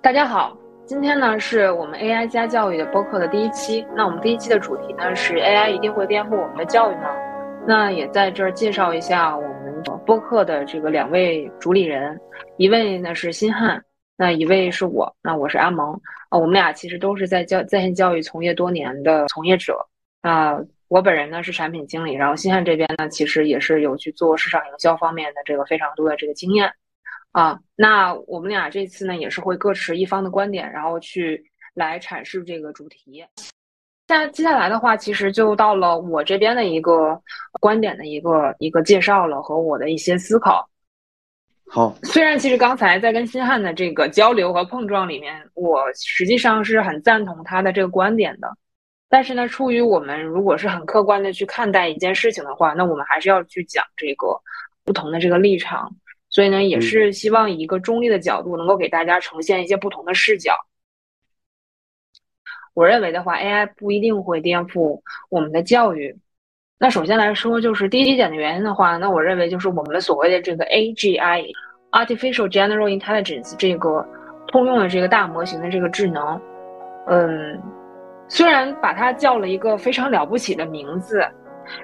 大家好，今天呢是我们 AI 加教育的播客的第一期。那我们第一期的主题呢是 AI 一定会颠覆我们的教育吗？那也在这儿介绍一下我们播客的这个两位主理人，一位呢是新汉，那一位是我。那我是阿蒙啊，我们俩其实都是在教在线教育从业多年的从业者啊。我本人呢是产品经理，然后新汉这边呢其实也是有去做市场营销方面的这个非常多的这个经验。啊，那我们俩这次呢也是会各持一方的观点，然后去来阐释这个主题。那接下来的话，其实就到了我这边的一个观点的一个一个介绍了和我的一些思考。好，虽然其实刚才在跟新汉的这个交流和碰撞里面，我实际上是很赞同他的这个观点的，但是呢，出于我们如果是很客观的去看待一件事情的话，那我们还是要去讲这个不同的这个立场。所以呢，也是希望以一个中立的角度，能够给大家呈现一些不同的视角。我认为的话，AI 不一定会颠覆我们的教育。那首先来说，就是第一点的原因的话，那我认为就是我们所谓的这个 AGI（Artificial General Intelligence） 这个通用的这个大模型的这个智能，嗯，虽然把它叫了一个非常了不起的名字。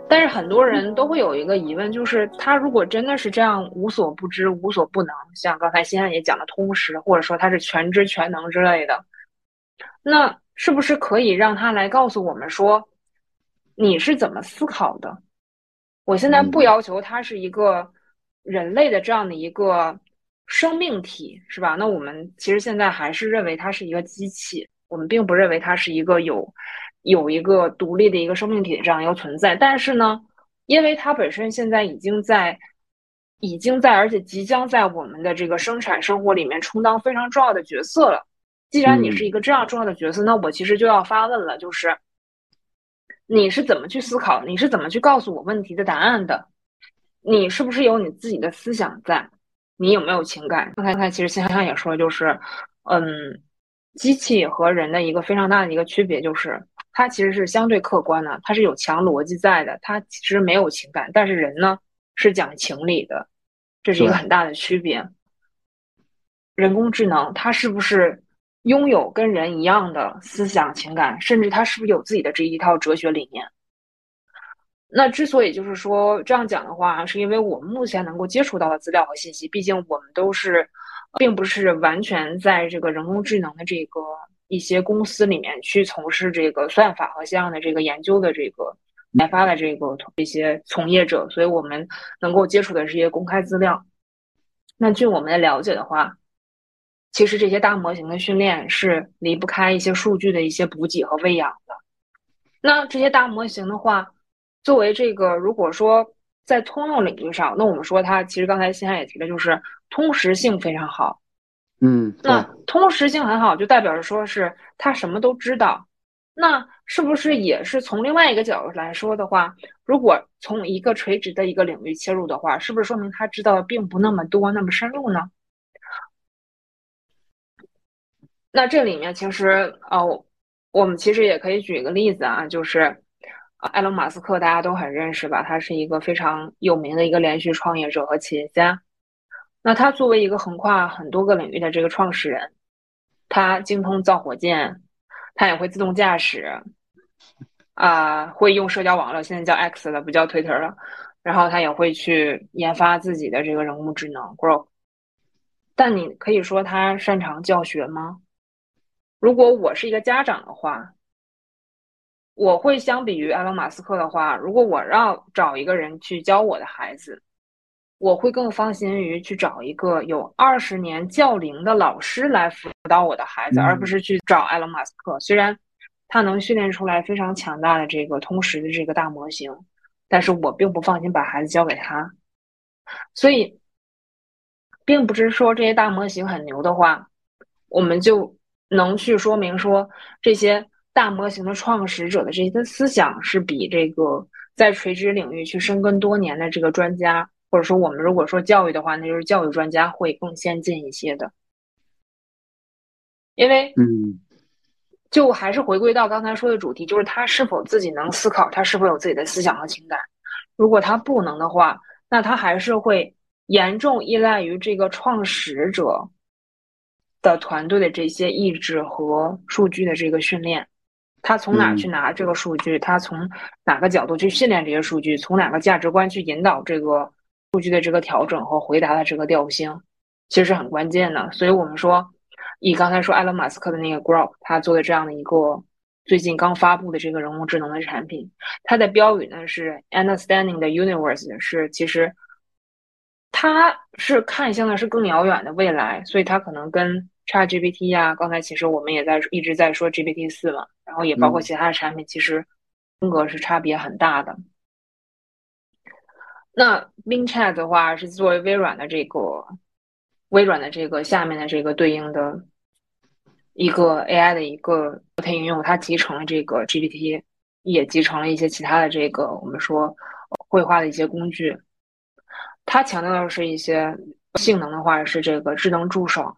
但是很多人都会有一个疑问，就是他如果真的是这样无所不知、无所不能，像刚才新安也讲的通识，或者说他是全知全能之类的，那是不是可以让他来告诉我们说，你是怎么思考的？我现在不要求他是一个人类的这样的一个生命体，是吧？那我们其实现在还是认为它是一个机器，我们并不认为它是一个有。有一个独立的一个生命体这样一个存在，但是呢，因为它本身现在已经在，已经在，而且即将在我们的这个生产生活里面充当非常重要的角色了。既然你是一个这样重要的角色，那我其实就要发问了，就是你是怎么去思考？你是怎么去告诉我问题的答案的？你是不是有你自己的思想在？你有没有情感？刚才其实先生也说，就是嗯，机器和人的一个非常大的一个区别就是。它其实是相对客观的，它是有强逻辑在的，它其实没有情感，但是人呢是讲情理的，这是一个很大的区别。人工智能它是不是拥有跟人一样的思想情感，甚至它是不是有自己的这一套哲学理念？那之所以就是说这样讲的话，是因为我们目前能够接触到的资料和信息，毕竟我们都是，并不是完全在这个人工智能的这个。一些公司里面去从事这个算法和相应的这个研究的这个研发的这个一些从业者，所以我们能够接触的是一些公开资料。那据我们的了解的话，其实这些大模型的训练是离不开一些数据的一些补给和喂养的。那这些大模型的话，作为这个如果说在通用领域上，那我们说它其实刚才新海也提了，就是通识性非常好。嗯，那通识性很好，就代表着说是他什么都知道。那是不是也是从另外一个角度来说的话，如果从一个垂直的一个领域切入的话，是不是说明他知道的并不那么多、那么深入呢？那这里面其实呃，我们其实也可以举一个例子啊，就是埃隆·马斯克，大家都很认识吧？他是一个非常有名的一个连续创业者和企业家。那他作为一个横跨很多个领域的这个创始人，他精通造火箭，他也会自动驾驶，啊，会用社交网络，现在叫 X 了，不叫 Twitter 了。然后他也会去研发自己的这个人工智能 Grow。但你可以说他擅长教学吗？如果我是一个家长的话，我会相比于埃隆·马斯克的话，如果我要找一个人去教我的孩子。我会更放心于去找一个有二十年教龄的老师来辅导我的孩子，而不是去找埃隆·马斯克。虽然他能训练出来非常强大的这个通识的这个大模型，但是我并不放心把孩子交给他。所以，并不是说这些大模型很牛的话，我们就能去说明说这些大模型的创始者的这些思想是比这个在垂直领域去深耕多年的这个专家。或者说，我们如果说教育的话，那就是教育专家会更先进一些的，因为，嗯，就还是回归到刚才说的主题，就是他是否自己能思考，他是否有自己的思想和情感。如果他不能的话，那他还是会严重依赖于这个创始者的团队的这些意志和数据的这个训练。他从哪去拿这个数据？他从哪个角度去训练这些数据？从哪个价值观去引导这个数据的这个调整和回答的这个调性，其实是很关键的。所以我们说，以刚才说埃隆·马斯克的那个 Grok，他做的这样的一个最近刚发布的这个人工智能的产品，它的标语呢是 Understanding the Universe，是其实它是看向的是更遥远的未来，所以它可能跟 ChatGPT 呀，刚才其实我们也在一直在说 GPT 四嘛。然后也包括其他的产品，其实风格是差别很大的。那 Bing Chat 的话是作为微软的这个微软的这个下面的这个对应的一个 AI 的一个模型应用，它集成了这个 GPT，也集成了一些其他的这个我们说绘画的一些工具。它强调的是一些性能的话是这个智能助手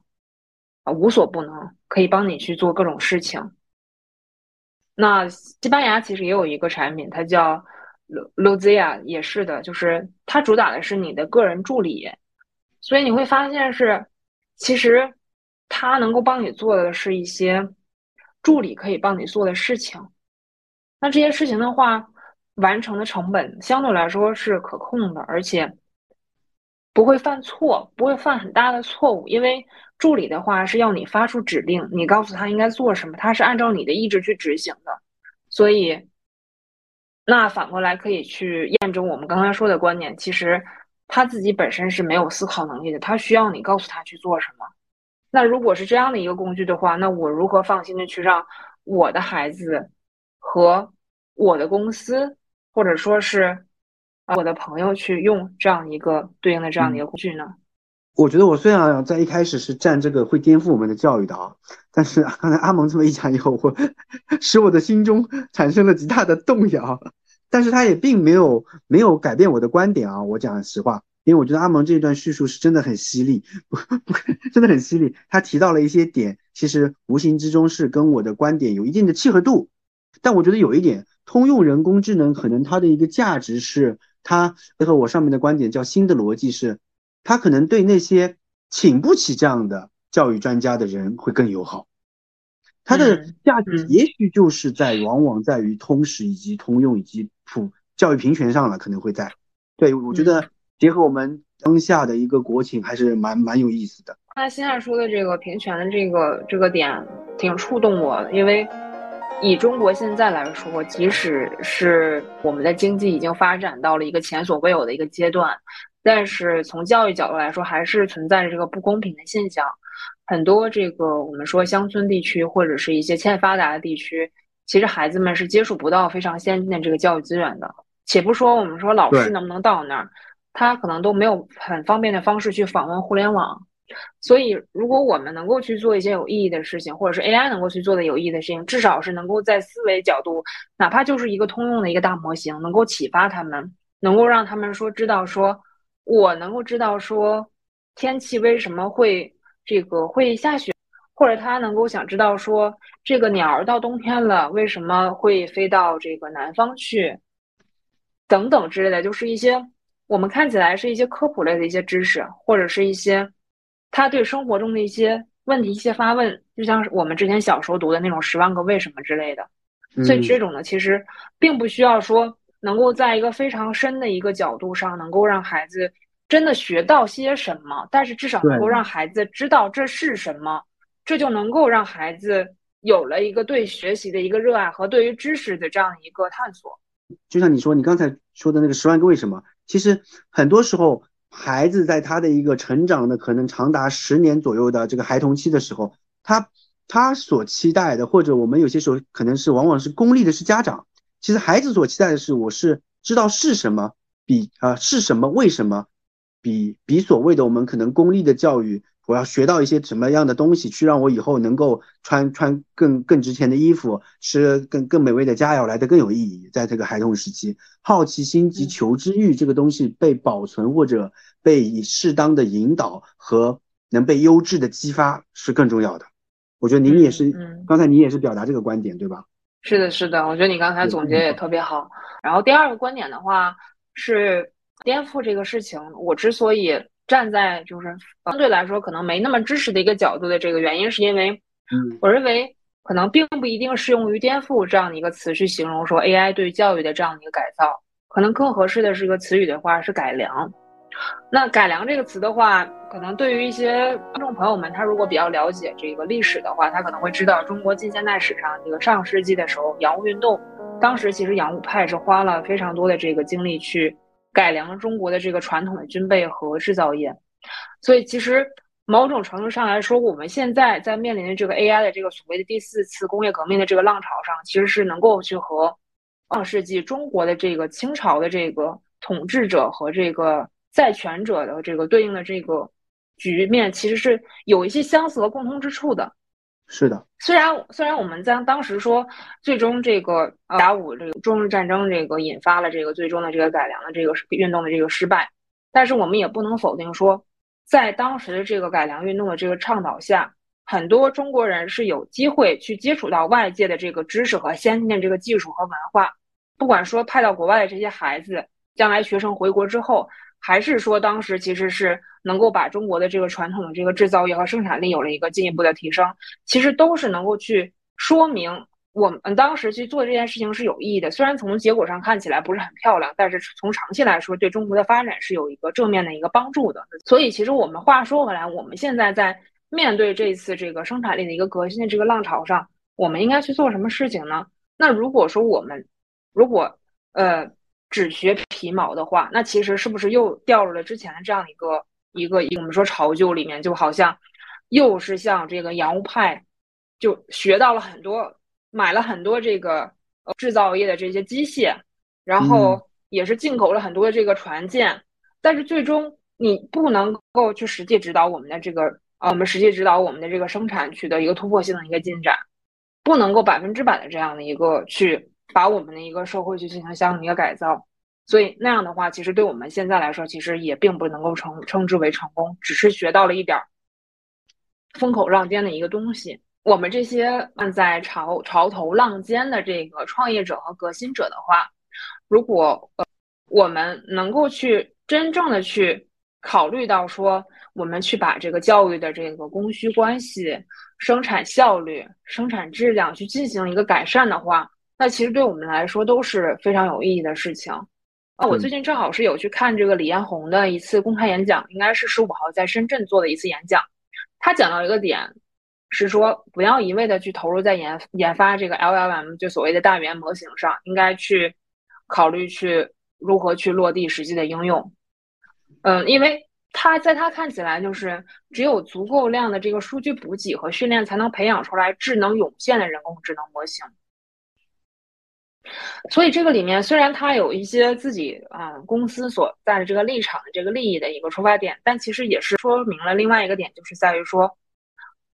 啊，无所不能，可以帮你去做各种事情。那西班牙其实也有一个产品，它叫 Lozia，也是的，就是它主打的是你的个人助理，所以你会发现是，其实它能够帮你做的是一些助理可以帮你做的事情。那这些事情的话，完成的成本相对来说是可控的，而且不会犯错，不会犯很大的错误，因为。助理的话是要你发出指令，你告诉他应该做什么，他是按照你的意志去执行的。所以，那反过来可以去验证我们刚刚说的观点。其实他自己本身是没有思考能力的，他需要你告诉他去做什么。那如果是这样的一个工具的话，那我如何放心的去让我的孩子和我的公司，或者说是我的朋友去用这样一个对应的这样的一个工具呢？我觉得我虽然在一开始是站这个会颠覆我们的教育的啊，但是刚才阿蒙这么一讲以后，我 使我的心中产生了极大的动摇。但是他也并没有没有改变我的观点啊，我讲实话，因为我觉得阿蒙这一段叙述是真的很犀利，不不，真的很犀利。他提到了一些点，其实无形之中是跟我的观点有一定的契合度。但我觉得有一点，通用人工智能可能它的一个价值是，它和我上面的观点叫新的逻辑是。他可能对那些请不起这样的教育专家的人会更友好，它的价值也许就是在往往在于通识以及通用以及普教育平权上了，可能会在。对我觉得结合我们当下的一个国情，还是蛮蛮有意思的。那现在说的这个平权的这个这个点，挺触动我的，因为以中国现在来说，即使是我们的经济已经发展到了一个前所未有的一个阶段。但是从教育角度来说，还是存在着这个不公平的现象。很多这个我们说乡村地区或者是一些欠发达的地区，其实孩子们是接触不到非常先进的这个教育资源的。且不说我们说老师能不能到那儿，他可能都没有很方便的方式去访问互联网。所以，如果我们能够去做一些有意义的事情，或者是 AI 能够去做的有意义的事情，至少是能够在思维角度，哪怕就是一个通用的一个大模型，能够启发他们，能够让他们说知道说。我能够知道说天气为什么会这个会下雪，或者他能够想知道说这个鸟儿到冬天了为什么会飞到这个南方去，等等之类的，就是一些我们看起来是一些科普类的一些知识，或者是一些他对生活中的一些问题一些发问，就像是我们之前小时候读的那种《十万个为什么》之类的。所以这种呢，其实并不需要说。能够在一个非常深的一个角度上，能够让孩子真的学到些什么，但是至少能够让孩子知道这是什么，这就能够让孩子有了一个对学习的一个热爱和对于知识的这样一个探索。就像你说，你刚才说的那个十万个为什么，其实很多时候孩子在他的一个成长的可能长达十年左右的这个孩童期的时候，他他所期待的，或者我们有些时候可能是往往是功利的，是家长。其实孩子所期待的是，我是知道是什么，比啊是什么，为什么，比比所谓的我们可能功利的教育，我要学到一些什么样的东西，去让我以后能够穿穿更更值钱的衣服，吃更更美味的佳肴来的更有意义。在这个孩童时期，好奇心及求知欲这个东西被保存或者被以适当的引导和能被优质的激发是更重要的。我觉得您也是，刚才您也是表达这个观点，对吧？是的，是的，我觉得你刚才总结也特别好。然后第二个观点的话是颠覆这个事情，我之所以站在就是相对来说可能没那么支持的一个角度的这个原因，是因为，嗯，我认为可能并不一定适用于颠覆这样的一个词去形容说 AI 对教育的这样的一个改造，可能更合适的是一个词语的话是改良。那改良这个词的话，可能对于一些观众朋友们，他如果比较了解这个历史的话，他可能会知道中国近现代史上这个上世纪的时候，洋务运动，当时其实洋务派是花了非常多的这个精力去。改良中国的这个传统的军备和制造业，所以其实某种程度上来说，我们现在在面临的这个 AI 的这个所谓的第四次工业革命的这个浪潮上，其实是能够去和上世纪中国的这个清朝的这个统治者和这个在权者的这个对应的这个局面，其实是有一些相似和共通之处的。是的，虽然虽然我们在当时说，最终这个甲午这个中日战争这个引发了这个最终的这个改良的这个运动的这个失败，但是我们也不能否定说，在当时的这个改良运动的这个倡导下，很多中国人是有机会去接触到外界的这个知识和先进的这个技术和文化，不管说派到国外的这些孩子，将来学生回国之后。还是说，当时其实是能够把中国的这个传统的这个制造业和生产力有了一个进一步的提升，其实都是能够去说明我们当时去做这件事情是有意义的。虽然从结果上看起来不是很漂亮，但是从长期来说，对中国的发展是有一个正面的一个帮助的。所以，其实我们话说回来，我们现在在面对这次这个生产力的一个革新的这个浪潮上，我们应该去做什么事情呢？那如果说我们如果呃。只学皮毛的话，那其实是不是又掉入了之前的这样一个一个我们说潮旧里面？就好像又是像这个洋务派，就学到了很多，买了很多这个制造业的这些机械，然后也是进口了很多的这个船舰，但是最终你不能够去实际指导我们的这个啊，我们实际指导我们的这个生产取得一个突破性的一个进展，不能够百分之百的这样的一个去。把我们的一个社会去进行相应的一个改造，所以那样的话，其实对我们现在来说，其实也并不能够称称之为成功，只是学到了一点风口浪尖的一个东西。我们这些站在潮潮头浪尖的这个创业者和革新者的话，如果呃我们能够去真正的去考虑到说，我们去把这个教育的这个供需关系、生产效率、生产质量去进行一个改善的话。那其实对我们来说都是非常有意义的事情。啊，我最近正好是有去看这个李彦宏的一次公开演讲，应该是十五号在深圳做的一次演讲。他讲到一个点，是说不要一味的去投入在研研发这个 LLM，就所谓的大语言模型上，应该去考虑去如何去落地实际的应用。嗯，因为他在他看起来，就是只有足够量的这个数据补给和训练，才能培养出来智能涌现的人工智能模型。所以这个里面虽然它有一些自己啊公司所在的这个立场的这个利益的一个出发点，但其实也是说明了另外一个点，就是在于说，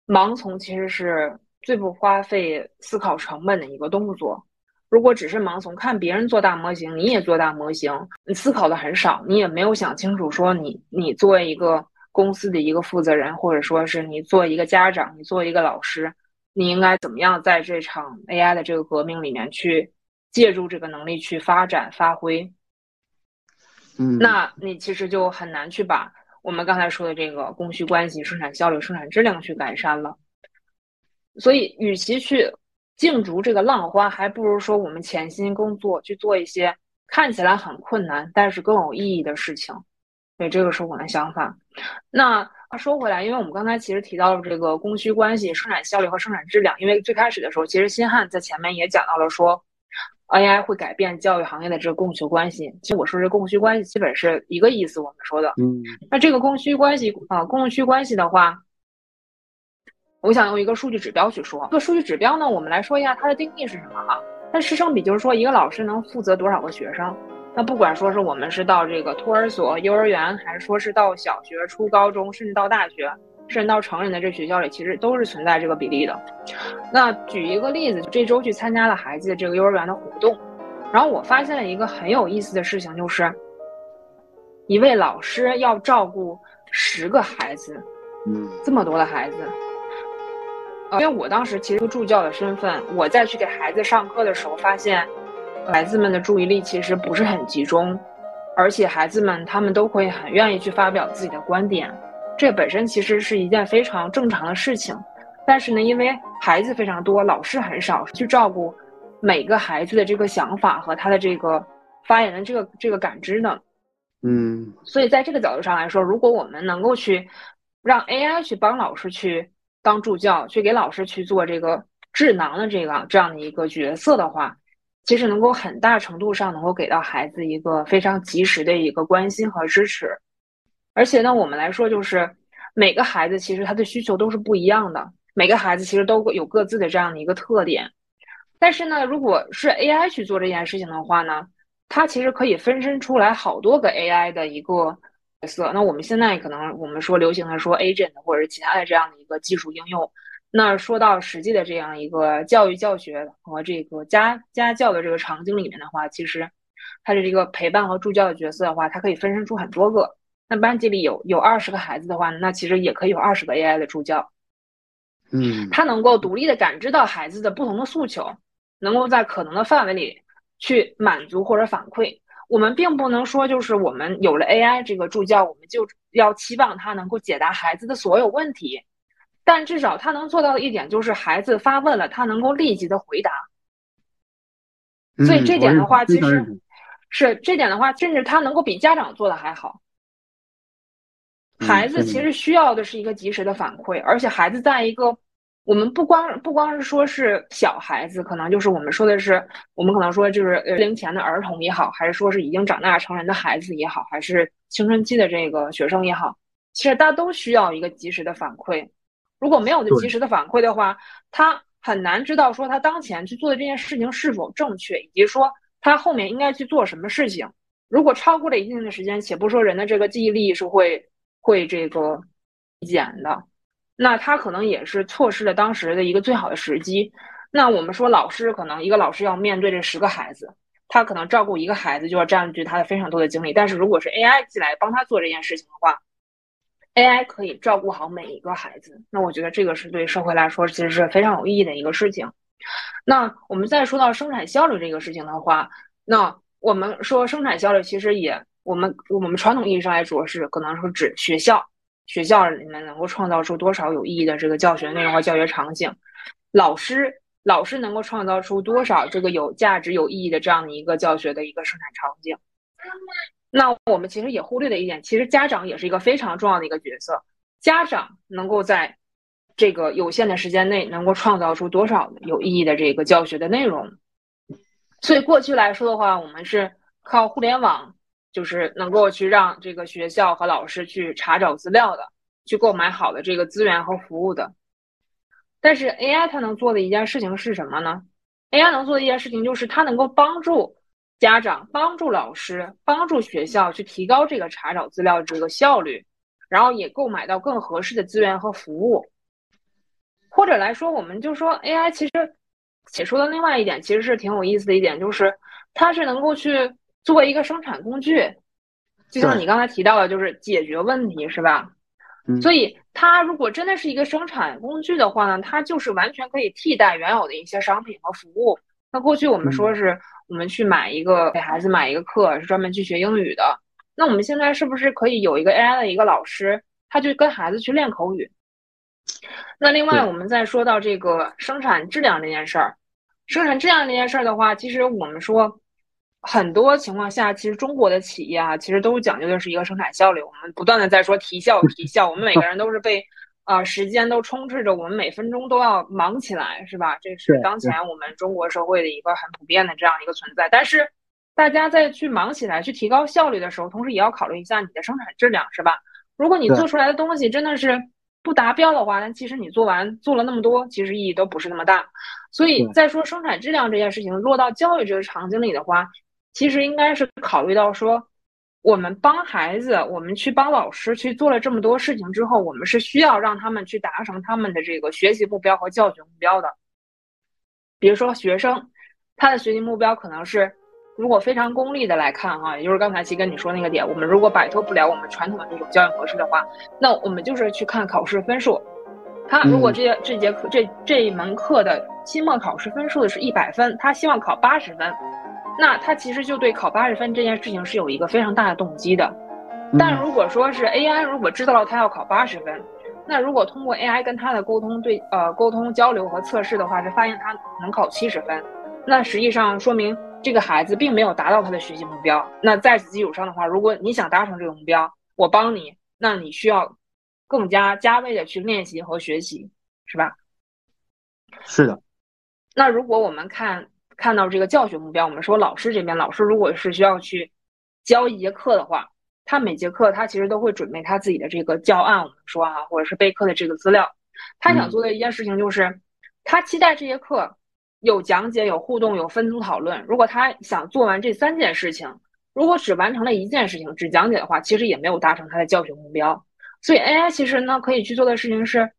盲从其实是最不花费思考成本的一个动作。如果只是盲从，看别人做大模型，你也做大模型，你思考的很少，你也没有想清楚说你你作为一个公司的一个负责人，或者说是你作为一个家长，你作为一个老师，你应该怎么样在这场 AI 的这个革命里面去。借助这个能力去发展发挥，嗯，那你其实就很难去把我们刚才说的这个供需关系、生产效率、生产质量去改善了。所以，与其去竞逐这个浪花，还不如说我们潜心工作，去做一些看起来很困难但是更有意义的事情。所以，这个是我的想法。那说回来，因为我们刚才其实提到了这个供需关系、生产效率和生产质量。因为最开始的时候，其实新汉在前面也讲到了说。AI 会改变教育行业的这个供求关系。其实我说这供需关系基本是一个意思。我们说的，嗯，那这个供需关系啊，供需关系的话，我想用一个数据指标去说。这个数据指标呢，我们来说一下它的定义是什么啊？那师生比就是说一个老师能负责多少个学生。那不管说是我们是到这个托儿所、幼儿园，还是说是到小学、初高中，甚至到大学。甚至到成人的这学校里，其实都是存在这个比例的。那举一个例子，这周去参加了孩子的这个幼儿园的活动，然后我发现了一个很有意思的事情，就是一位老师要照顾十个孩子，嗯，这么多的孩子。因为我当时其实助教的身份，我再去给孩子上课的时候，发现孩子们的注意力其实不是很集中。而且孩子们他们都会很愿意去发表自己的观点，这本身其实是一件非常正常的事情。但是呢，因为孩子非常多，老师很少去照顾每个孩子的这个想法和他的这个发言的这个这个感知呢，嗯，所以在这个角度上来说，如果我们能够去让 AI 去帮老师去当助教，去给老师去做这个智囊的这个这样的一个角色的话。其实能够很大程度上能够给到孩子一个非常及时的一个关心和支持，而且呢，我们来说就是每个孩子其实他的需求都是不一样的，每个孩子其实都有各自的这样的一个特点。但是呢，如果是 AI 去做这件事情的话呢，它其实可以分身出来好多个 AI 的一个角色。那我们现在可能我们说流行的说 agent 或者是其他的这样的一个技术应用。那说到实际的这样一个教育教学和这个家家教的这个场景里面的话，其实它的这个陪伴和助教的角色的话，它可以分身出很多个。那班级里有有二十个孩子的话，那其实也可以有二十个 AI 的助教。嗯，他能够独立的感知到孩子的不同的诉求，能够在可能的范围里去满足或者反馈。我们并不能说就是我们有了 AI 这个助教，我们就要期望他能够解答孩子的所有问题。但至少他能做到的一点就是，孩子发问了，他能够立即的回答。所以这点的话，其实是这点的话，甚至他能够比家长做的还好。孩子其实需要的是一个及时的反馈，而且孩子在一个我们不光不光是说是小孩子，可能就是我们说的是，我们可能说就是零前的儿童也好，还是说是已经长大成人的孩子也好，还是青春期的这个学生也好，其实大家都需要一个及时的反馈。如果没有及时的反馈的话，他很难知道说他当前去做的这件事情是否正确，以及说他后面应该去做什么事情。如果超过了一定的时间，且不说人的这个记忆力是会会这个减的，那他可能也是错失了当时的一个最好的时机。那我们说老师可能一个老师要面对这十个孩子，他可能照顾一个孩子就要占据他的非常多的精力。但是如果是 AI 进来帮他做这件事情的话，AI 可以照顾好每一个孩子，那我觉得这个是对社会来说其实是非常有意义的一个事情。那我们再说到生产效率这个事情的话，那我们说生产效率其实也，我们我们传统意义上来说是可能是指学校，学校里面能够创造出多少有意义的这个教学内容和教学场景，老师老师能够创造出多少这个有价值有意义的这样的一个教学的一个生产场景。那我们其实也忽略了一点，其实家长也是一个非常重要的一个角色。家长能够在这个有限的时间内，能够创造出多少有意义的这个教学的内容？所以过去来说的话，我们是靠互联网，就是能够去让这个学校和老师去查找资料的，去购买好的这个资源和服务的。但是 AI 它能做的一件事情是什么呢？AI 能做的一件事情就是它能够帮助。家长帮助老师，帮助学校去提高这个查找资料这个效率，然后也购买到更合适的资源和服务。或者来说，我们就说 AI 其实解说的另外一点，其实是挺有意思的一点，就是它是能够去做一个生产工具，就像你刚才提到的，就是解决问题，是吧？所以它如果真的是一个生产工具的话呢，它就是完全可以替代原有的一些商品和服务。那过去我们说是。我们去买一个给孩子买一个课，是专门去学英语的。那我们现在是不是可以有一个 AI 的一个老师，他就跟孩子去练口语？那另外，我们再说到这个生产质量这件事儿，生产质量这件事儿的话，其实我们说很多情况下，其实中国的企业啊，其实都讲究的是一个生产效率。我们不断的在说提效提效，我们每个人都是被。啊，时间都充斥着，我们每分钟都要忙起来，是吧？这是当前我们中国社会的一个很普遍的这样一个存在。但是，大家在去忙起来、去提高效率的时候，同时也要考虑一下你的生产质量，是吧？如果你做出来的东西真的是不达标的话，那其实你做完做了那么多，其实意义都不是那么大。所以，在说生产质量这件事情落到教育这个场景里的话，其实应该是考虑到说。我们帮孩子，我们去帮老师去做了这么多事情之后，我们是需要让他们去达成他们的这个学习目标和教学目标的。比如说，学生他的学习目标可能是，如果非常功利的来看哈，也就是刚才其跟你说那个点，我们如果摆脱不了我们传统的这种教育模式的话，那我们就是去看考试分数。他如果这这节课这这一门课的期末考试分数的是一百分，他希望考八十分。那他其实就对考八十分这件事情是有一个非常大的动机的。但如果说是 AI 如果知道了他要考八十分，那如果通过 AI 跟他的沟通对呃沟通交流和测试的话，是发现他能考七十分，那实际上说明这个孩子并没有达到他的学习目标。那在此基础上的话，如果你想达成这个目标，我帮你，那你需要更加加倍的去练习和学习，是吧？是的。那如果我们看看到这个教学目标，我们说老师这边，老师如果是需要去教一节课的话，他每节课他其实都会准备他自己的这个教案，我们说啊，或者是备课的这个资料。他想做的一件事情就是，他期待这节课有讲解、有互动、有分组讨论。如果他想做完这三件事情，如果只完成了一件事情，只讲解的话，其实也没有达成他的教学目标。所以 AI 其实呢，可以去做的事情是，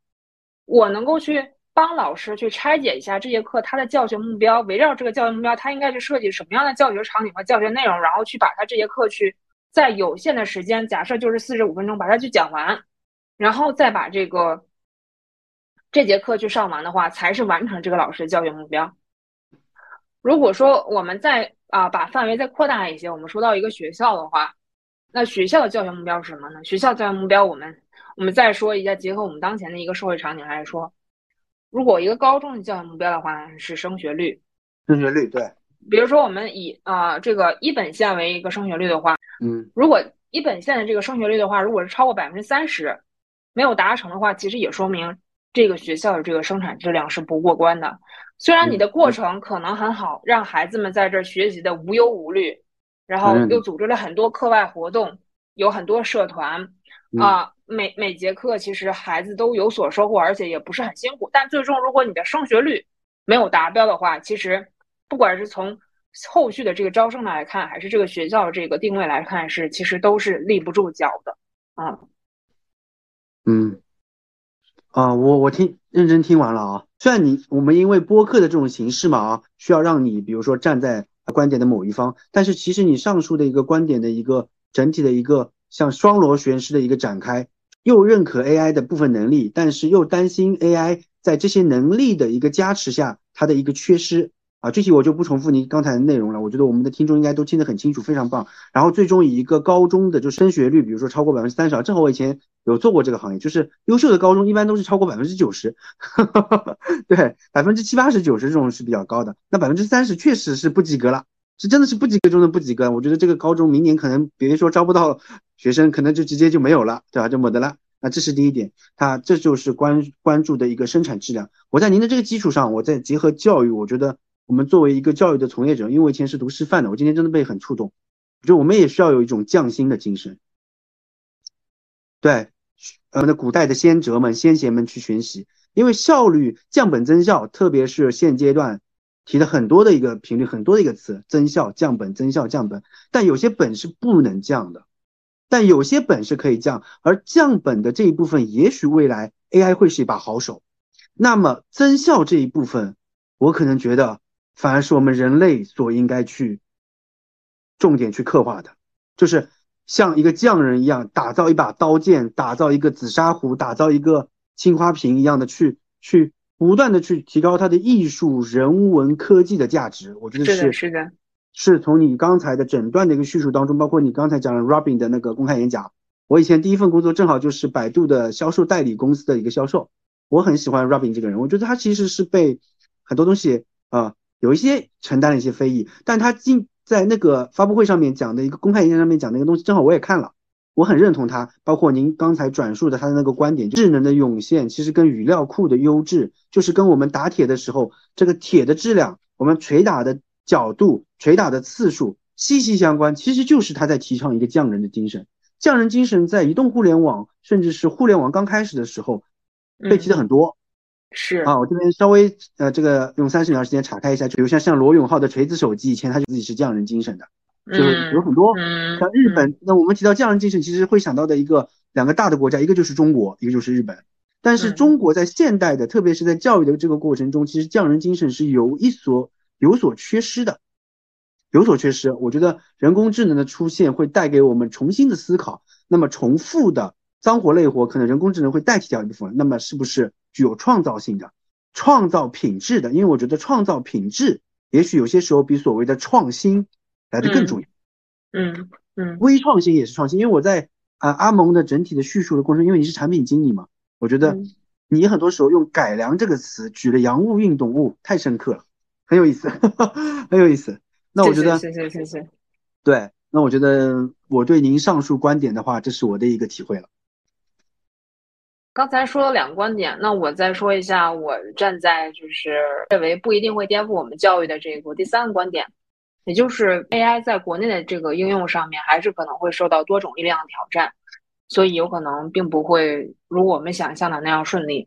我能够去。帮老师去拆解一下这节课他的教学目标，围绕这个教学目标，他应该去设计什么样的教学场景和教学内容，然后去把他这节课去在有限的时间，假设就是四十五分钟，把它去讲完，然后再把这个这节课去上完的话，才是完成这个老师的教学目标。如果说我们再啊把范围再扩大一些，我们说到一个学校的话，那学校的教学目标是什么呢？学校教学目标，我们我们再说一下，结合我们当前的一个社会场景来说。如果一个高中的教育目标的话是升学率，升学率对，比如说我们以啊这个一本线为一个升学率的话，嗯，如果一本线的这个升学率的话，如果是超过百分之三十，没有达成的话，其实也说明这个学校的这个生产质量是不过关的。虽然你的过程可能很好，让孩子们在这儿学习的无忧无虑，然后又组织了很多课外活动，有很多社团啊。每每节课其实孩子都有所收获，而且也不是很辛苦。但最终，如果你的升学率没有达标的话，其实不管是从后续的这个招生来看，还是这个学校这个定位来看，是其实都是立不住脚的。啊，嗯，啊，我我听认真听完了啊。虽然你我们因为播客的这种形式嘛啊，需要让你比如说站在观点的某一方，但是其实你上述的一个观点的一个整体的一个像双螺旋式的一个展开。又认可 AI 的部分能力，但是又担心 AI 在这些能力的一个加持下，它的一个缺失啊。具体我就不重复您刚才的内容了。我觉得我们的听众应该都听得很清楚，非常棒。然后最终以一个高中的就升学率，比如说超过百分之三十啊，正好我以前有做过这个行业，就是优秀的高中一般都是超过百分之九十，对，百分之七八十、九十这种是比较高的。那百分之三十确实是不及格了，是真的是不及格中的不及格。我觉得这个高中明年可能别说招不到。学生可能就直接就没有了，对吧？就没得了。那这是第一点，他这就是关关注的一个生产质量。我在您的这个基础上，我再结合教育，我觉得我们作为一个教育的从业者，因为我以前是读师范的，我今天真的被很触动。我觉得我们也需要有一种匠心的精神。对，呃，那古代的先哲们、先贤们去学习，因为效率降本增效，特别是现阶段提的很多的一个频率，很多的一个词，增效、降本、增效、降本，但有些本是不能降的。但有些本是可以降，而降本的这一部分，也许未来 AI 会是一把好手。那么增效这一部分，我可能觉得反而是我们人类所应该去重点去刻画的，就是像一个匠人一样，打造一把刀剑，打造一个紫砂壶，打造一个青花瓶一样的去去不断的去提高它的艺术、人文、科技的价值。我觉得是是的。是从你刚才的整段的一个叙述当中，包括你刚才讲的 Robin 的那个公开演讲，我以前第一份工作正好就是百度的销售代理公司的一个销售，我很喜欢 Robin 这个人，我觉得他其实是被很多东西啊有一些承担了一些非议，但他今在那个发布会上面讲的一个公开演讲上面讲的一个东西，正好我也看了，我很认同他，包括您刚才转述的他的那个观点，智能的涌现其实跟语料库的优质，就是跟我们打铁的时候这个铁的质量，我们锤打的。角度捶打的次数息息相关，其实就是他在提倡一个匠人的精神。匠人精神在移动互联网，甚至是互联网刚开始的时候被提的很多。是啊，我这边稍微呃，这个用三十秒时间岔开一下，就比如像像罗永浩的锤子手机，以前他就自己是匠人精神的，就是有很多。像日本，那我们提到匠人精神，其实会想到的一个两个大的国家，一个就是中国，一个就是日本。但是中国在现代的，特别是在教育的这个过程中，其实匠人精神是有一所。有所缺失的，有所缺失。我觉得人工智能的出现会带给我们重新的思考。那么重复的脏活累活，可能人工智能会代替掉一部分。那么是不是具有创造性的、创造品质的？因为我觉得创造品质也许有些时候比所谓的创新来的更重要。嗯嗯，微创新也是创新，因为我在啊阿蒙的整体的叙述的过程，因为你是产品经理嘛，我觉得你很多时候用“改良”这个词举了洋务运动物，太深刻了，很有意思，很有意思。那我觉得，谢谢谢谢。对，那我觉得我对您上述观点的话，这是我的一个体会了。刚才说了两个观点，那我再说一下，我站在就是认为不一定会颠覆我们教育的这个第三个观点，也就是 AI 在国内的这个应用上面，还是可能会受到多种力量的挑战，所以有可能并不会如我们想象的那样顺利。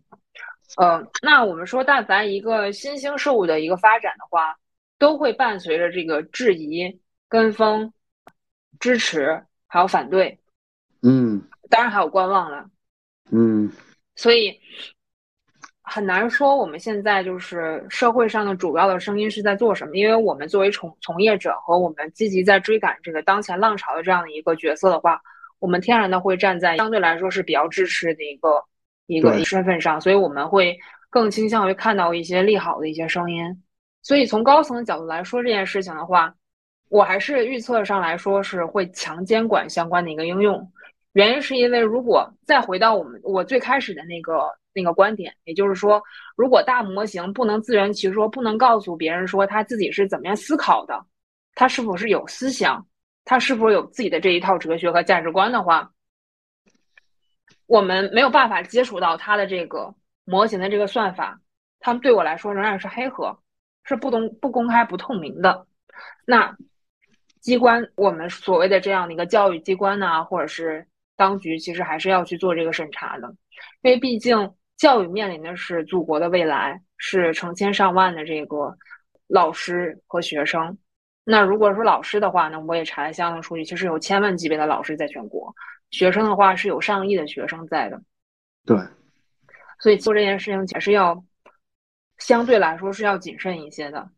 呃，那我们说，但凡一个新兴事物的一个发展的话，都会伴随着这个质疑、跟风、支持，还有反对，嗯，当然还有观望了。嗯，所以很难说我们现在就是社会上的主要的声音是在做什么，因为我们作为从从业者和我们积极在追赶这个当前浪潮的这样的一个角色的话，我们天然的会站在相对来说是比较支持的一个一个身份上，所以我们会更倾向于看到一些利好的一些声音。所以从高层的角度来说这件事情的话，我还是预测上来说是会强监管相关的一个应用。原因是因为，如果再回到我们我最开始的那个那个观点，也就是说，如果大模型不能自圆其说，不能告诉别人说他自己是怎么样思考的，他是否是有思想，他是否有自己的这一套哲学和价值观的话，我们没有办法接触到他的这个模型的这个算法，他们对我来说仍然是黑盒，是不公不公开不透明的。那机关，我们所谓的这样的一个教育机关呢，或者是。当局其实还是要去做这个审查的，因为毕竟教育面临的是祖国的未来，是成千上万的这个老师和学生。那如果说老师的话呢，我也查了相应的数据，其实有千万级别的老师在全国；学生的话是有上亿的学生在的。对，所以做这件事情还是要相对来说是要谨慎一些的。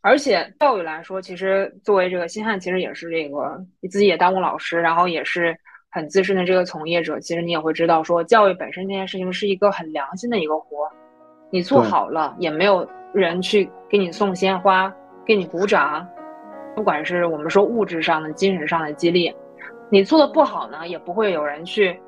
而且教育来说，其实作为这个新汉，其实也是这个你自己也当过老师，然后也是。很资深的这个从业者，其实你也会知道，说教育本身这件事情是一个很良心的一个活，你做好了也没有人去给你送鲜花，给你鼓掌，不管是我们说物质上的、精神上的激励，你做的不好呢，也不会有人去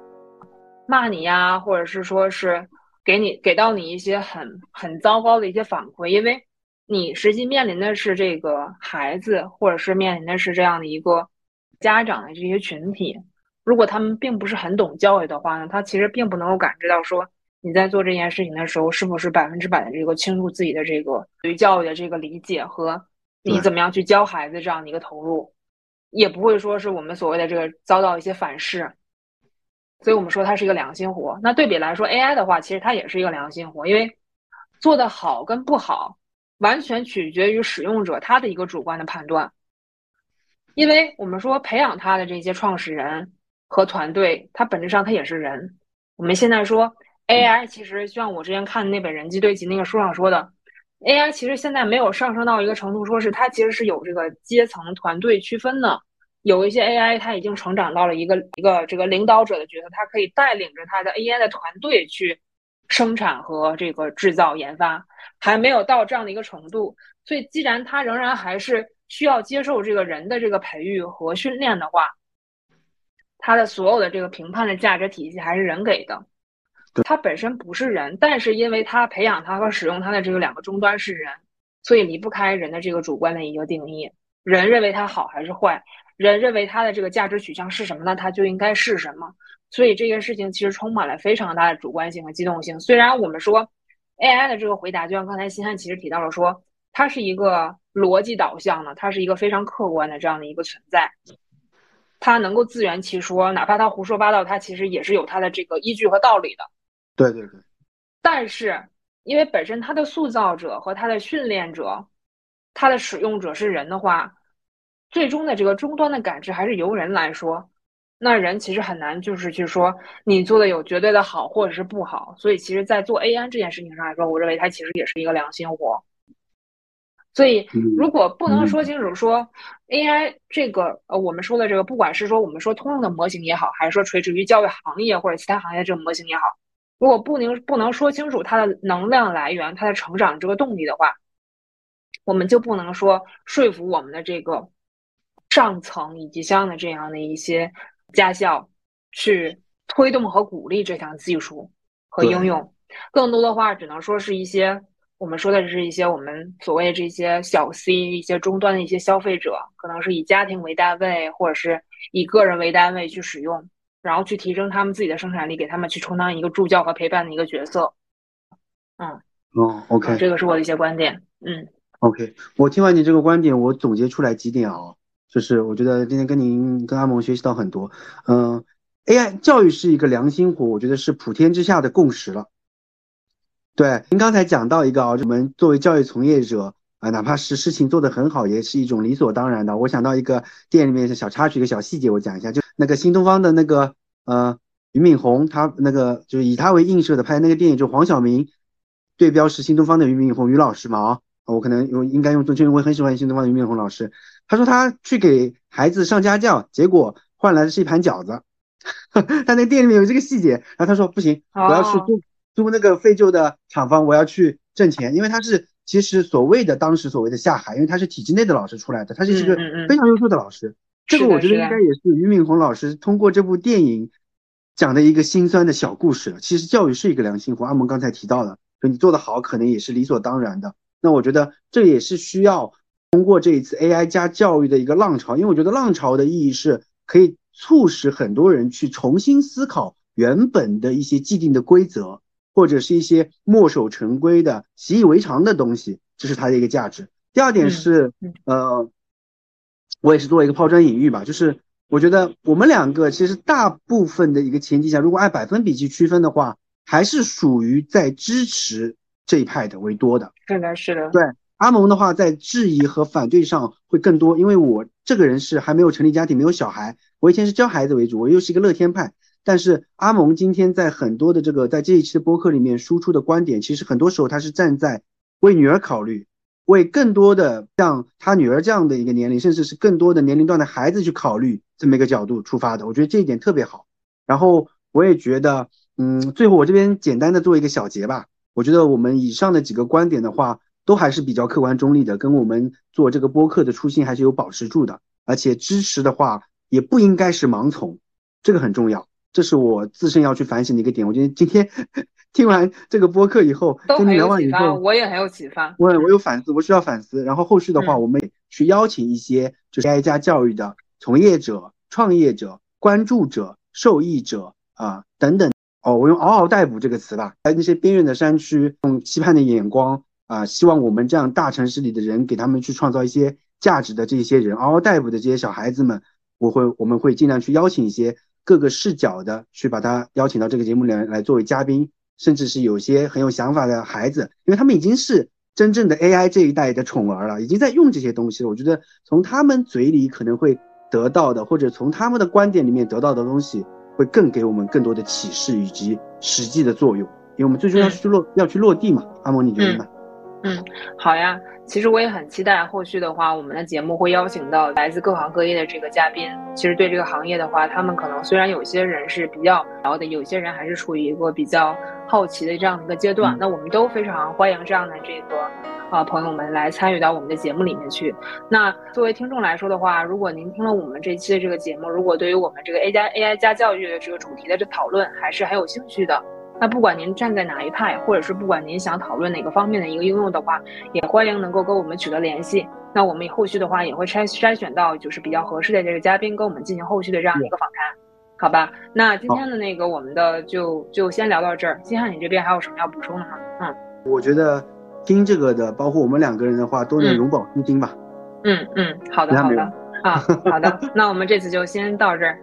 骂你呀，或者是说是给你给到你一些很很糟糕的一些反馈，因为你实际面临的是这个孩子，或者是面临的是这样的一个家长的这些群体。如果他们并不是很懂教育的话呢，他其实并不能够感知到说你在做这件事情的时候是不是百分之百的这个倾注自己的这个对于教育的这个理解和你怎么样去教孩子这样的一个投入，也不会说是我们所谓的这个遭到一些反噬，所以我们说它是一个良心活。那对比来说，AI 的话，其实它也是一个良心活，因为做的好跟不好完全取决于使用者他的一个主观的判断，因为我们说培养他的这些创始人。和团队，它本质上它也是人。我们现在说 AI，其实像我之前看的那本《人机对齐》那个书上说的，AI 其实现在没有上升到一个程度，说是它其实是有这个阶层团队区分的。有一些 AI，它已经成长到了一个一个这个领导者的角色，它可以带领着它的 AI 的团队去生产和这个制造研发，还没有到这样的一个程度。所以，既然它仍然还是需要接受这个人的这个培育和训练的话，它的所有的这个评判的价值体系还是人给的，它本身不是人，但是因为它培养它和使用它的这个两个终端是人，所以离不开人的这个主观的一个定义。人认为它好还是坏，人认为它的这个价值取向是什么呢？它就应该是什么。所以这件事情其实充满了非常大的主观性和机动性。虽然我们说 AI 的这个回答，就像刚才新汉其实提到了说，它是一个逻辑导向的，它是一个非常客观的这样的一个存在。他能够自圆其说，哪怕他胡说八道，他其实也是有他的这个依据和道理的。对对对。但是，因为本身他的塑造者和他的训练者，他的使用者是人的话，最终的这个终端的感知还是由人来说。那人其实很难就是去说你做的有绝对的好或者是不好。所以，其实，在做 AI 这件事情上来说，我认为它其实也是一个良心活。所以，如果不能说清楚说 AI 这个呃，我们说的这个，不管是说我们说通用的模型也好，还是说垂直于教育行业或者其他行业这种模型也好，如果不能不能说清楚它的能量来源、它的成长这个动力的话，我们就不能说说服我们的这个上层以及相应的这样的一些驾校去推动和鼓励这项技术和应用。更多的话，只能说是一些我们说的是一些我们所谓这些小 C 一些终端的一些消费者，可能是以家庭为单位或者是以个人为单位去使用，然后去提升他们自己的生产力，给他们去充当一个助教和陪伴的一个角色。嗯，哦，OK，这个是我的一些观点。嗯，OK，我听完你这个观点，我总结出来几点啊，就是我觉得今天跟您跟阿蒙学习到很多。嗯，AI 教育是一个良心活，我觉得是普天之下的共识了。对，您刚才讲到一个啊，我们作为教育从业者啊，哪怕是事情做得很好，也是一种理所当然的。我想到一个店里面的小插曲，一个小细节，我讲一下，就那个新东方的那个呃俞敏洪，他那个就是以他为映射的拍那个电影，就黄晓明对标是新东方的俞敏洪俞老师嘛啊，我可能用应该用正确，因为我很喜欢新东方的俞敏洪老师。他说他去给孩子上家教，结果换来的是一盘饺子。他那店里面有这个细节，然后他说不行，我要去做。租那个废旧的厂房，我要去挣钱，因为他是其实所谓的当时所谓的下海，因为他是体制内的老师出来的，他是一个非常优秀的老师。这个我觉得应该也是俞敏洪老师通过这部电影讲的一个心酸的小故事。其实教育是一个良心活，阿蒙刚才提到了，就你做得好，可能也是理所当然的。那我觉得这也是需要通过这一次 AI 加教育的一个浪潮，因为我觉得浪潮的意义是可以促使很多人去重新思考原本的一些既定的规则。或者是一些墨守成规的、习以为常的东西，这是它的一个价值。第二点是，呃，我也是做一个抛砖引玉吧，就是我觉得我们两个其实大部分的一个前提下，如果按百分比去区分的话，还是属于在支持这一派的为多的。是的，是的。对阿蒙的话，在质疑和反对上会更多，因为我这个人是还没有成立家庭、没有小孩，我以前是教孩子为主，我又是一个乐天派。但是阿蒙今天在很多的这个在这一期的播客里面输出的观点，其实很多时候他是站在为女儿考虑，为更多的像他女儿这样的一个年龄，甚至是更多的年龄段的孩子去考虑这么一个角度出发的。我觉得这一点特别好。然后我也觉得，嗯，最后我这边简单的做一个小结吧。我觉得我们以上的几个观点的话，都还是比较客观中立的，跟我们做这个播客的初心还是有保持住的。而且支持的话，也不应该是盲从，这个很重要。这是我自身要去反省的一个点。我觉得今天听完这个播客以后，跟你聊完以后，我也很有启发。我我有反思，我需要反思。然后后续的话，我们去邀请一些就是 AI 加教育的从业者、创业者、关注者、受益者啊等等。哦，我用嗷嗷待哺这个词吧。在那些边远的山区，用期盼的眼光啊，希望我们这样大城市里的人给他们去创造一些价值的这些人，嗷嗷待哺的这些小孩子们，我会我们会尽量去邀请一些。各个视角的去把他邀请到这个节目里来作为嘉宾，甚至是有些很有想法的孩子，因为他们已经是真正的 AI 这一代的宠儿了，已经在用这些东西了。我觉得从他们嘴里可能会得到的，或者从他们的观点里面得到的东西，会更给我们更多的启示以及实际的作用。因为我们最终要去落要去落地嘛。阿蒙，你觉得呢？嗯，好呀。其实我也很期待后续的话，我们的节目会邀请到来自各行各业的这个嘉宾。其实对这个行业的话，他们可能虽然有些人是比较了解，有些人还是处于一个比较好奇的这样的一个阶段。那我们都非常欢迎这样的这个啊朋友们来参与到我们的节目里面去。那作为听众来说的话，如果您听了我们这期的这个节目，如果对于我们这个 A 加 AI 加教育的这个主题的这讨论还是很有兴趣的。那不管您站在哪一派，或者是不管您想讨论哪个方面的一个应用的话，也欢迎能够跟我们取得联系。那我们后续的话也会筛筛选到就是比较合适的这个嘉宾，跟我们进行后续的这样一个访谈，好吧？那今天的那个我们的就就先聊到这儿。金汉，你这边还有什么要补充的吗？嗯，我觉得听这个的，包括我们两个人的话，都能永葆初心吧。嗯嗯，好的好的啊，好的。那我们这次就先到这儿。